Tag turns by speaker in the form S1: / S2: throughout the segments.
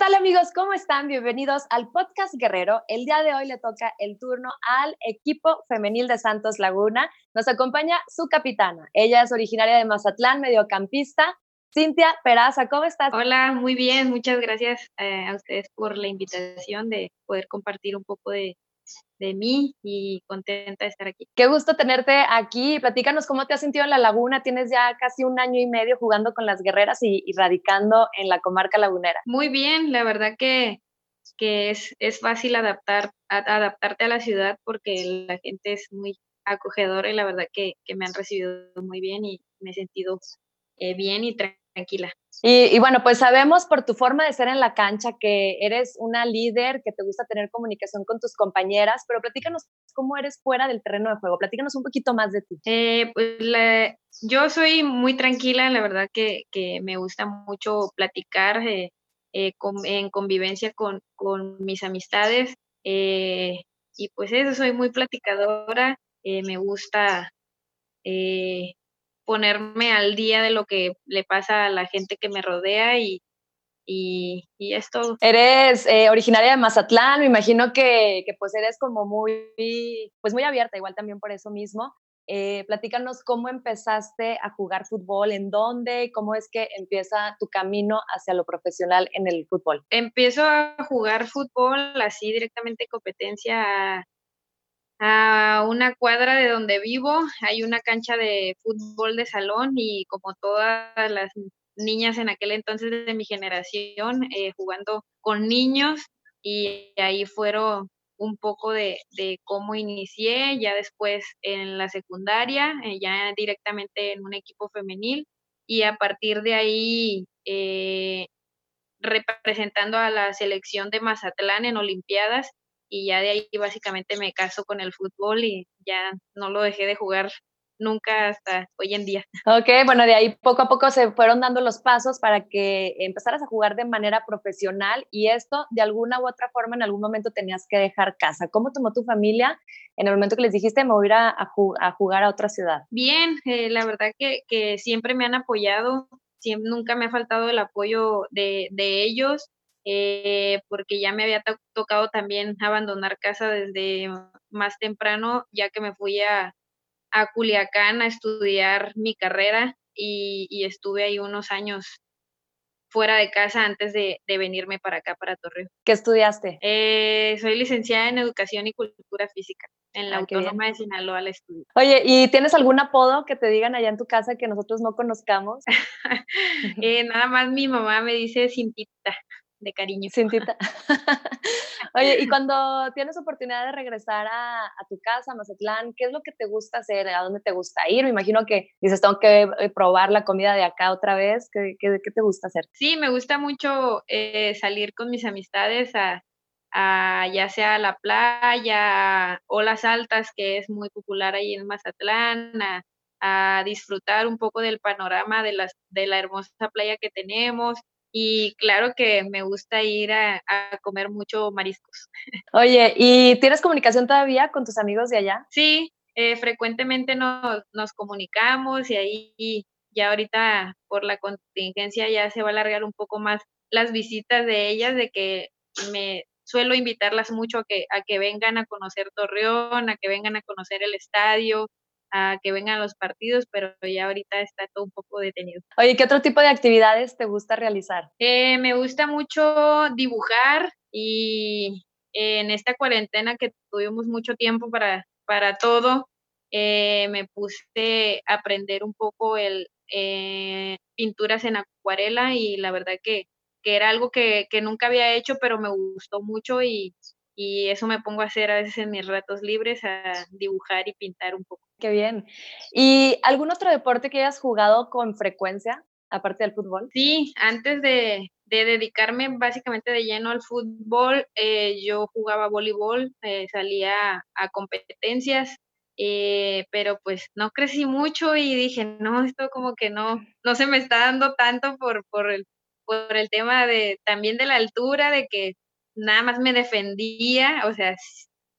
S1: tal amigos? ¿Cómo están? Bienvenidos al podcast Guerrero. El día de hoy le toca el turno al equipo femenil de Santos Laguna. Nos acompaña su capitana. Ella es originaria de Mazatlán, mediocampista. Cintia Peraza, ¿cómo estás?
S2: Hola, muy bien. Muchas gracias eh, a ustedes por la invitación de poder compartir un poco de, de mí y contenta de estar aquí.
S1: Qué gusto tenerte aquí. Platícanos cómo te has sentido en la laguna. Tienes ya casi un año y medio jugando con las guerreras y, radicando en la comarca lagunera.
S2: Muy bien, la verdad que, que es, es fácil adaptar, adaptarte a la ciudad porque la gente es muy acogedora y la verdad que, que me han recibido muy bien y me he sentido eh, bien y tranquila.
S1: Y, bueno, pues sabemos por tu forma de ser en la cancha que eres una líder, que te gusta tener comunicación con tus compañeras, pero platícanos cómo eres fuera del terreno de juego, platícanos un poquito más de ti.
S2: Eh, pues yo soy muy tranquila, la verdad que, que me gusta mucho platicar eh, eh, en convivencia con, con mis amistades y pues eso, soy muy platicadora, me gusta ponerme al día de lo que le pasa a la gente que me rodea y, y, y es todo.
S1: Eres eh, originaria de Mazatlán, me imagino que, que, pues eres como muy, pues muy abierta, igual también por eso mismo. Eh, platícanos cómo empezaste a jugar fútbol, en dónde, cómo es que empieza tu camino hacia lo profesional en el fútbol.
S2: Empiezo a jugar fútbol así directamente competencia a una cuadra de donde vivo hay una cancha de fútbol de salón y como todas las niñas en aquel entonces de mi generación, eh, jugando con niños y ahí fueron un poco de, cómo inicié, ya después en la secundaria, eh, ya directamente en un equipo femenil y a partir de ahí eh, representando a la selección de Mazatlán en Olimpiadas y ya de ahí básicamente me caso con el fútbol y ya no lo dejé de jugar nunca hasta hoy en día.
S1: Ok, bueno, de ahí poco a poco se fueron dando los pasos para que empezaras a jugar de manera profesional y esto de alguna u otra forma en algún momento tenías que dejar casa. ¿Cómo tomó tu familia en el momento que les dijiste me voy a ir a, jugar a otra ciudad?
S2: Bien, eh, la verdad que, que, siempre me han apoyado, siempre, nunca me ha faltado el apoyo de, de ellos. Eh, porque ya me había tocado también abandonar casa desde más temprano, ya que me fui a, a Culiacán a estudiar mi carrera y, estuve ahí unos años fuera de casa antes de, venirme para acá, para Torreón.
S1: ¿Qué estudiaste?
S2: Eh, soy licenciada en Educación y Cultura Física en la ah, Autónoma de Sinaloa la estudio.
S1: Oye, ¿y tienes algún apodo que te digan allá en tu casa que nosotros no conozcamos?
S2: Eh, nada más mi mamá me dice Cintita de cariño.
S1: Cintita. Oye, y cuando tienes oportunidad de regresar a, tu casa, Mazatlán, ¿qué es lo que te gusta hacer? ¿A dónde te gusta ir? Me imagino que dices, tengo que eh, probar la comida de acá otra vez. ¿Qué, qué, te gusta hacer?
S2: Sí, me gusta mucho eh, salir con mis amistades a, ya sea a la playa o las altas, que es muy popular ahí en Mazatlán, a, a disfrutar un poco del panorama de, las, de la hermosa playa que tenemos y claro que me gusta ir a, comer mucho mariscos.
S1: Oye, ¿y tienes comunicación todavía con tus amigos de allá?
S2: Sí, eh, frecuentemente nos, nos comunicamos y ahí ya ahorita por la contingencia ya se va a alargar un poco más las visitas de ellas, de que me suelo invitarlas mucho a que, a que vengan a conocer Torreón, a que vengan a conocer el estadio, a que vengan los partidos, pero ya ahorita está todo un poco detenido.
S1: Oye, ¿qué otro tipo de actividades te gusta realizar?
S2: Eh, me gusta mucho dibujar y en esta cuarentena que tuvimos mucho tiempo para, para todo, eh, me puse a aprender un poco el eh, pinturas en acuarela y la verdad que, que era algo que, que, nunca había hecho, pero me gustó mucho y, y eso me pongo a hacer a veces en mis ratos libres, a dibujar y pintar un poco.
S1: Qué bien. ¿Y algún otro deporte que hayas jugado con frecuencia, aparte del fútbol?
S2: Sí, antes de, dedicarme básicamente de lleno al fútbol, eh, yo jugaba voleibol, eh, salía a competencias, eh, pero pues no crecí mucho y dije, no, esto como que no, no se me está dando tanto por, por, el, por el tema de también de la altura, de que nada más me defendía, o sea,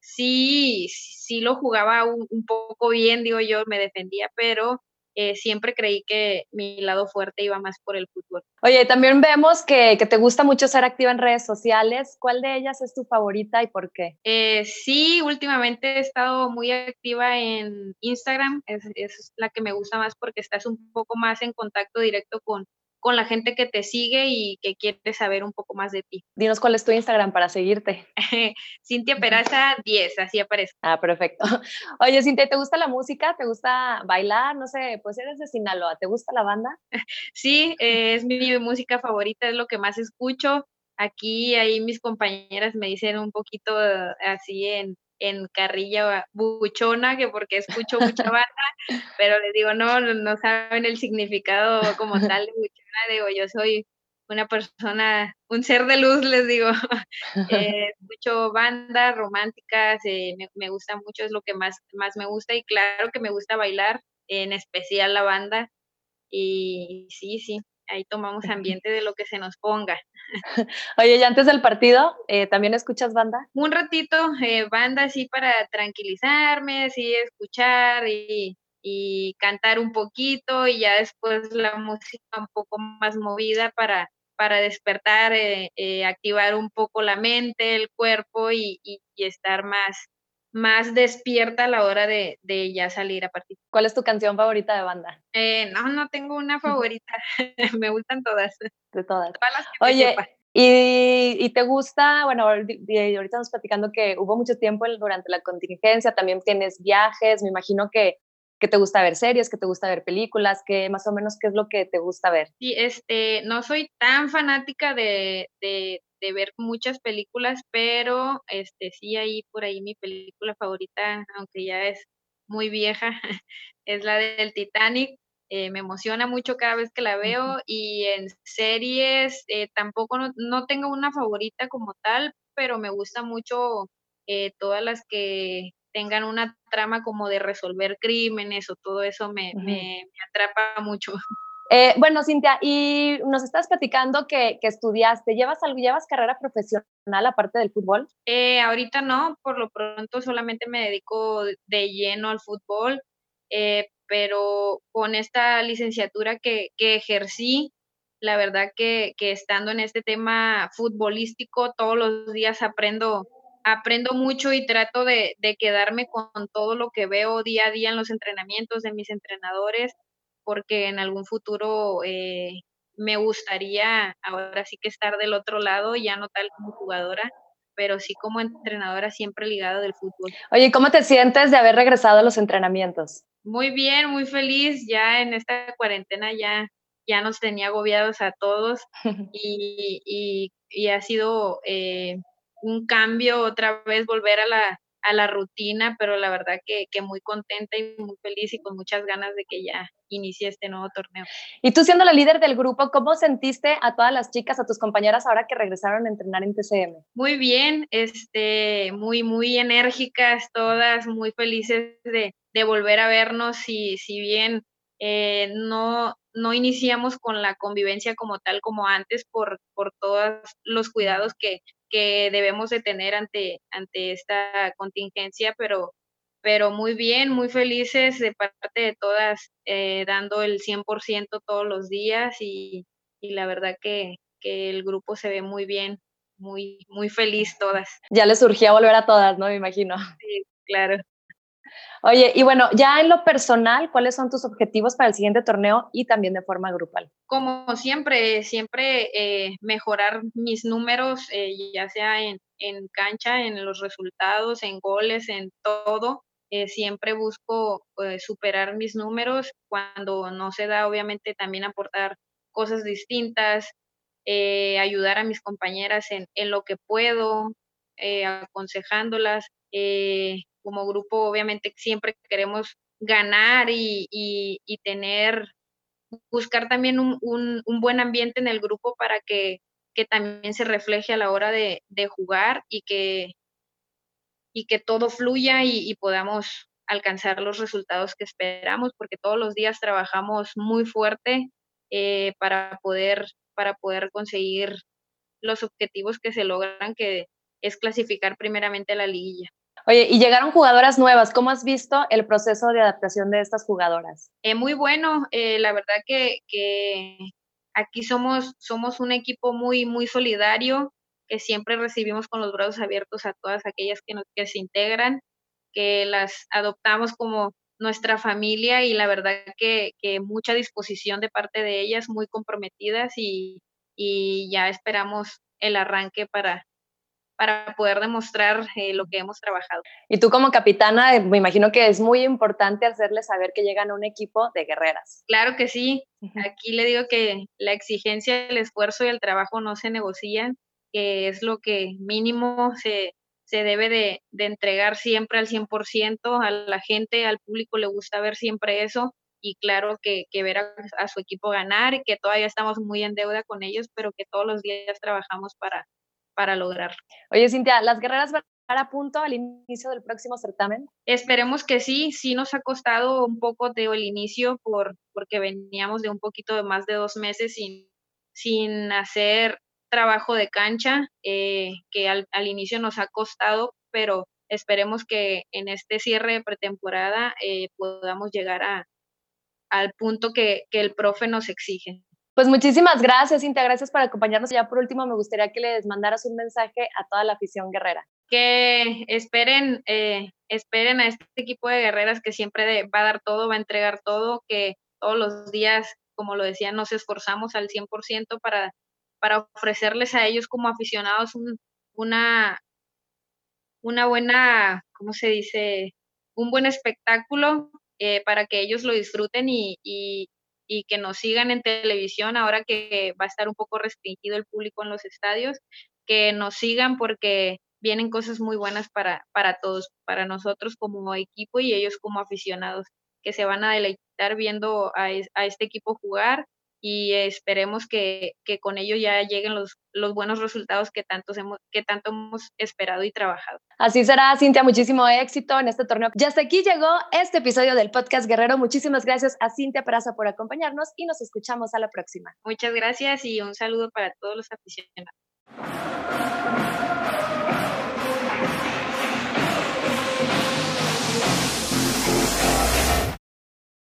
S2: sí, sí lo jugaba un, poco bien, digo yo, me defendía, pero eh, siempre creí que mi lado fuerte iba más por el fútbol.
S1: Oye, también vemos que, te gusta mucho ser activa en redes sociales. ¿Cuál de ellas es tu favorita y por qué?
S2: Eh, sí, últimamente he estado muy activa en Instagram. Es, es la que me gusta más porque estás un poco más en contacto directo con, con la gente que te sigue y que quiere saber un poco más de ti.
S1: Dinos cuál es tu Instagram para seguirte.
S2: Cintia Peraza 10, así aparece.
S1: Ah, perfecto. Oye, Cintia, ¿te gusta la música? ¿Te gusta bailar? No sé, pues eres de Sinaloa, ¿te gusta la banda?
S2: Sí, es mi música favorita, es lo que más escucho. Aquí, ahí mis compañeras me dicen un poquito así en, en carrilla buchona, que porque escucho mucha banda, pero les digo, no, no saben el significado como tal de buchona, digo, yo soy una persona, un ser de luz, les digo. eh, escucho bandas románticas, me, me, gusta mucho, es lo que más, más me gusta y claro que me gusta bailar, en especial la banda. Y sí, sí, ahí tomamos ambiente de lo que se nos ponga.
S1: Oye, y antes del partido, eh, ¿también escuchas banda?
S2: Un ratito, eh, banda así para tranquilizarme, así escuchar y, y, cantar un poquito y ya después la música un poco más movida para, para despertar, eh, eh activar un poco la mente, el cuerpo y, y, y estar más, más despierta a la hora de, de, ya salir a partir.
S1: ¿Cuál es tu canción favorita de banda?
S2: Eh, no, no tengo una favorita. me gustan todas.
S1: De todas. todas Oye, y, y, te gusta, bueno, ahorita estamos platicando que hubo mucho tiempo durante la contingencia, también tienes viajes, me imagino que, que te gusta ver series, que te gusta ver películas, que más o menos qué es lo que te gusta ver.
S2: Sí, este, no soy tan fanática de, de, de ver muchas películas, pero este sí hay por ahí mi película favorita, aunque ya es muy vieja, es la del Titanic. Eh, me emociona mucho cada vez que la veo y en series eh, tampoco no, no, tengo una favorita como tal, pero me gusta mucho eh, todas las que tengan una trama como de resolver crímenes o todo eso me, uh -huh. me, me atrapa mucho.
S1: Eh, bueno, Cintia, y nos estás platicando que, estudiaste. ¿Llevas llevas carrera profesional aparte del fútbol?
S2: Eh, ahorita no, por lo pronto solamente me dedico de lleno al fútbol, eh, pero con esta licenciatura que, ejercí, la verdad que, que, estando en este tema futbolístico, todos los días aprendo, aprendo mucho y trato de, de quedarme con todo lo que veo día a día en los entrenamientos de mis entrenadores porque en algún futuro eh, me gustaría ahora sí que estar del otro lado, ya no tal como jugadora, pero sí como entrenadora siempre ligada del fútbol.
S1: Oye, ¿cómo te sientes de haber regresado a los entrenamientos?
S2: Muy bien, muy feliz. Ya en esta cuarentena ya, ya nos tenía agobiados a todos y, y, y ha sido eh, un cambio otra vez volver a la, a la rutina, pero la verdad que, que, muy contenta y muy feliz y con muchas ganas de que ya inicie este nuevo torneo.
S1: Y tú siendo la líder del grupo, ¿cómo sentiste a todas las chicas, a tus compañeras ahora que regresaron a entrenar en TCM?
S2: Muy bien, este, muy, muy enérgicas todas, muy felices de, de volver a vernos y si bien eh, no, no iniciamos con la convivencia como tal como antes por, por todos los cuidados que, que debemos de tener ante, ante esta contingencia, pero, pero muy bien, muy felices de parte de todas, eh, dando el 100% todos los días y, y la verdad que, que, el grupo se ve muy bien, muy, muy feliz todas.
S1: Ya les surgía volver a todas, ¿no? Me imagino.
S2: Sí, claro.
S1: Oye, y bueno, ya en lo personal, ¿cuáles son tus objetivos para el siguiente torneo y también de forma grupal?
S2: Como siempre, siempre eh, mejorar mis números, eh, ya sea en, en, cancha, en los resultados, en goles, en todo. Eh, siempre busco superar mis números. Cuando no se da, obviamente también aportar cosas distintas, ayudar a mis compañeras en, en lo que puedo, aconsejándolas como grupo obviamente siempre queremos ganar y, y, y tener, buscar también un, un, buen ambiente en el grupo para que, que también se refleje a la hora de, de jugar y que, y que todo fluya y, y, podamos alcanzar los resultados que esperamos, porque todos los días trabajamos muy fuerte eh, para, poder, para poder conseguir los objetivos que se logran, que es clasificar primeramente a la liguilla.
S1: Oye, y llegaron jugadoras nuevas. ¿Cómo has visto el proceso de adaptación de estas jugadoras?
S2: Eh, muy bueno. Eh, la verdad que, que, aquí somos, somos un equipo muy, muy solidario, que siempre recibimos con los brazos abiertos a todas aquellas que, nos, que se integran, que las adoptamos como nuestra familia y la verdad que, que mucha disposición de parte de ellas, muy comprometidas y, y ya esperamos el arranque para, para poder demostrar eh, lo que hemos trabajado.
S1: Y tú como capitana, eh, me imagino que es muy importante hacerle saber que llegan a un equipo de guerreras.
S2: Claro que sí. Aquí le digo que la exigencia, el esfuerzo y el trabajo no se negocian, que es lo que mínimo se, se debe de, de, entregar siempre al 100%, a la gente, al público le gusta ver siempre eso y claro que, que ver a, a, su equipo ganar y que todavía estamos muy en deuda con ellos, pero que todos los días trabajamos para, para lograrlo.
S1: Oye, Cintia, ¿las guerreras van a estar a punto al inicio del próximo certamen?
S2: Esperemos que sí, sí nos ha costado un poco de el inicio por, porque veníamos de un poquito de más de dos meses sin, sin hacer trabajo de cancha, eh, que al, al, inicio nos ha costado, pero esperemos que en este cierre de pretemporada eh, podamos llegar a, al punto que, que el profe nos exige.
S1: Pues muchísimas gracias, Cintia. Gracias por acompañarnos. Ya por último, me gustaría que les mandaras un mensaje a toda la afición guerrera.
S2: Que esperen, eh, esperen a este equipo de guerreras que siempre va a dar todo, va a entregar todo, que todos los días, como lo decía, nos esforzamos al 100% para, para ofrecerles a ellos como aficionados un, una, una buena, ¿cómo se dice? Un buen espectáculo eh, para que ellos lo disfruten y, y, y que nos sigan en televisión ahora que va a estar un poco restringido el público en los estadios, que nos sigan porque vienen cosas muy buenas para, para todos, para nosotros como equipo y ellos como aficionados, que se van a deleitar viendo a, a este equipo jugar y esperemos que, que, con ello ya lleguen los, los buenos resultados que, tantos hemos, que tanto hemos esperado y trabajado.
S1: Así será, Cintia, muchísimo éxito en este torneo. Ya hasta aquí llegó este episodio del podcast Guerrero. Muchísimas gracias a Cintia Peraza por acompañarnos y nos escuchamos a la próxima.
S2: Muchas gracias y un saludo para todos los aficionados.